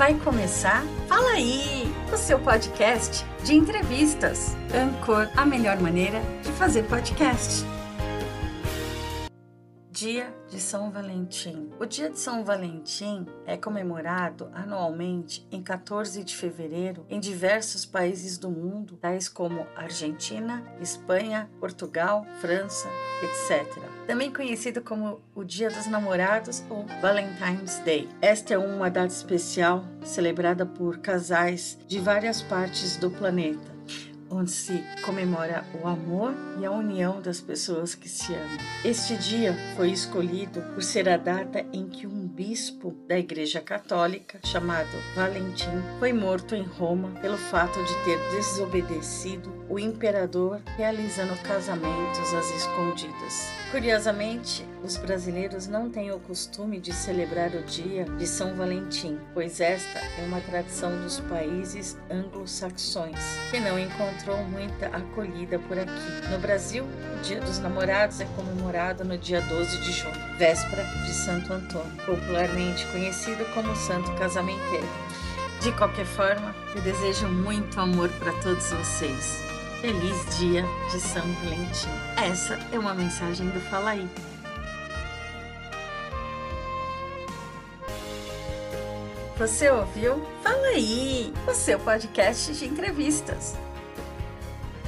Vai começar? Fala aí! O seu podcast de entrevistas. Ancor, a melhor maneira de fazer podcast. Dia de São Valentim. O Dia de São Valentim é comemorado anualmente em 14 de fevereiro em diversos países do mundo, tais como Argentina, Espanha, Portugal, França, etc. Também conhecido como o Dia dos Namorados ou Valentine's Day. Esta é uma data especial celebrada por casais de várias partes do planeta onde se comemora o amor e a união das pessoas que se amam. Este dia foi escolhido por ser a data em que um bispo da Igreja Católica, chamado Valentim, foi morto em Roma pelo fato de ter desobedecido o imperador realizando casamentos às escondidas. Curiosamente, os brasileiros não têm o costume de celebrar o dia de São Valentim, pois esta é uma tradição dos países anglo-saxões, que não encontrou muita acolhida por aqui. No Brasil, o Dia dos Namorados é comemorado no dia 12 de junho, véspera de Santo Antônio, popularmente conhecido como Santo Casamenteiro. De qualquer forma, eu desejo muito amor para todos vocês. Feliz dia de São Valentim. Essa é uma mensagem do Fala aí. Você ouviu? Fala aí, o seu podcast de entrevistas.